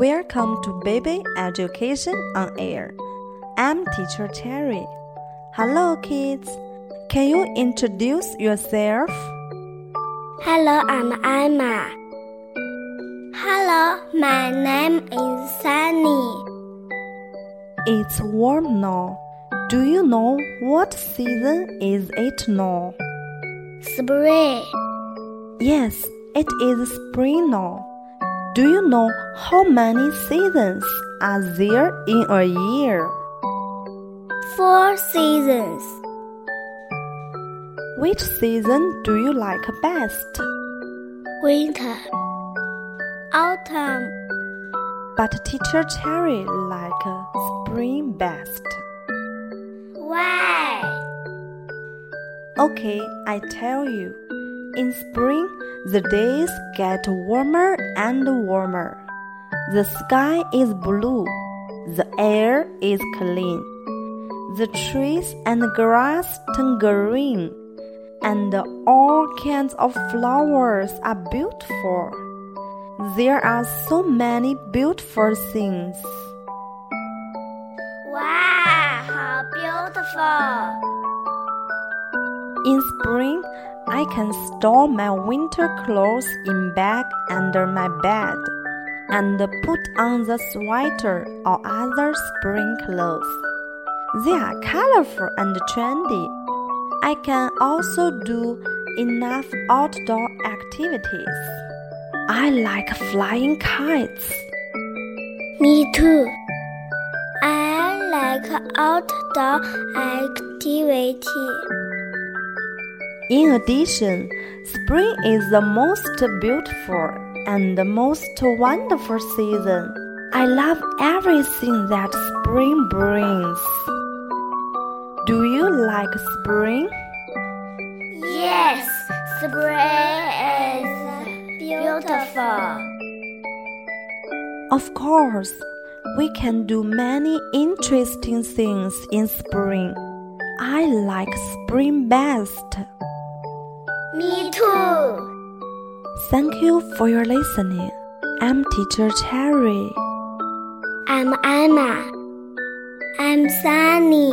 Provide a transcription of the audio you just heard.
Welcome to Baby Education on Air. I'm Teacher Cherry. Hello, kids. Can you introduce yourself? Hello, I'm Emma. Hello, my name is Sunny. It's warm now. Do you know what season is it now? Spring. Yes, it is spring now. Do you know how many seasons are there in a year? Four seasons. Which season do you like best? Winter. Autumn. But teacher Cherry like spring best. Why? Okay, I tell you. In spring, the days get warmer and warmer. The sky is blue. The air is clean. The trees and grass turn green. And all kinds of flowers are beautiful. There are so many beautiful things. Wow, how beautiful! In spring, I can store my winter clothes in bag under my bed and put on the sweater or other spring clothes. They are colorful and trendy. I can also do enough outdoor activities. I like flying kites. Me too. I like outdoor activity. In addition, spring is the most beautiful and the most wonderful season. I love everything that spring brings. Do you like spring? Yes, spring is beautiful. Of course, we can do many interesting things in spring. I like spring best. Me too. Thank you for your listening. I'm Teacher Cherry. I'm Anna. I'm Sunny.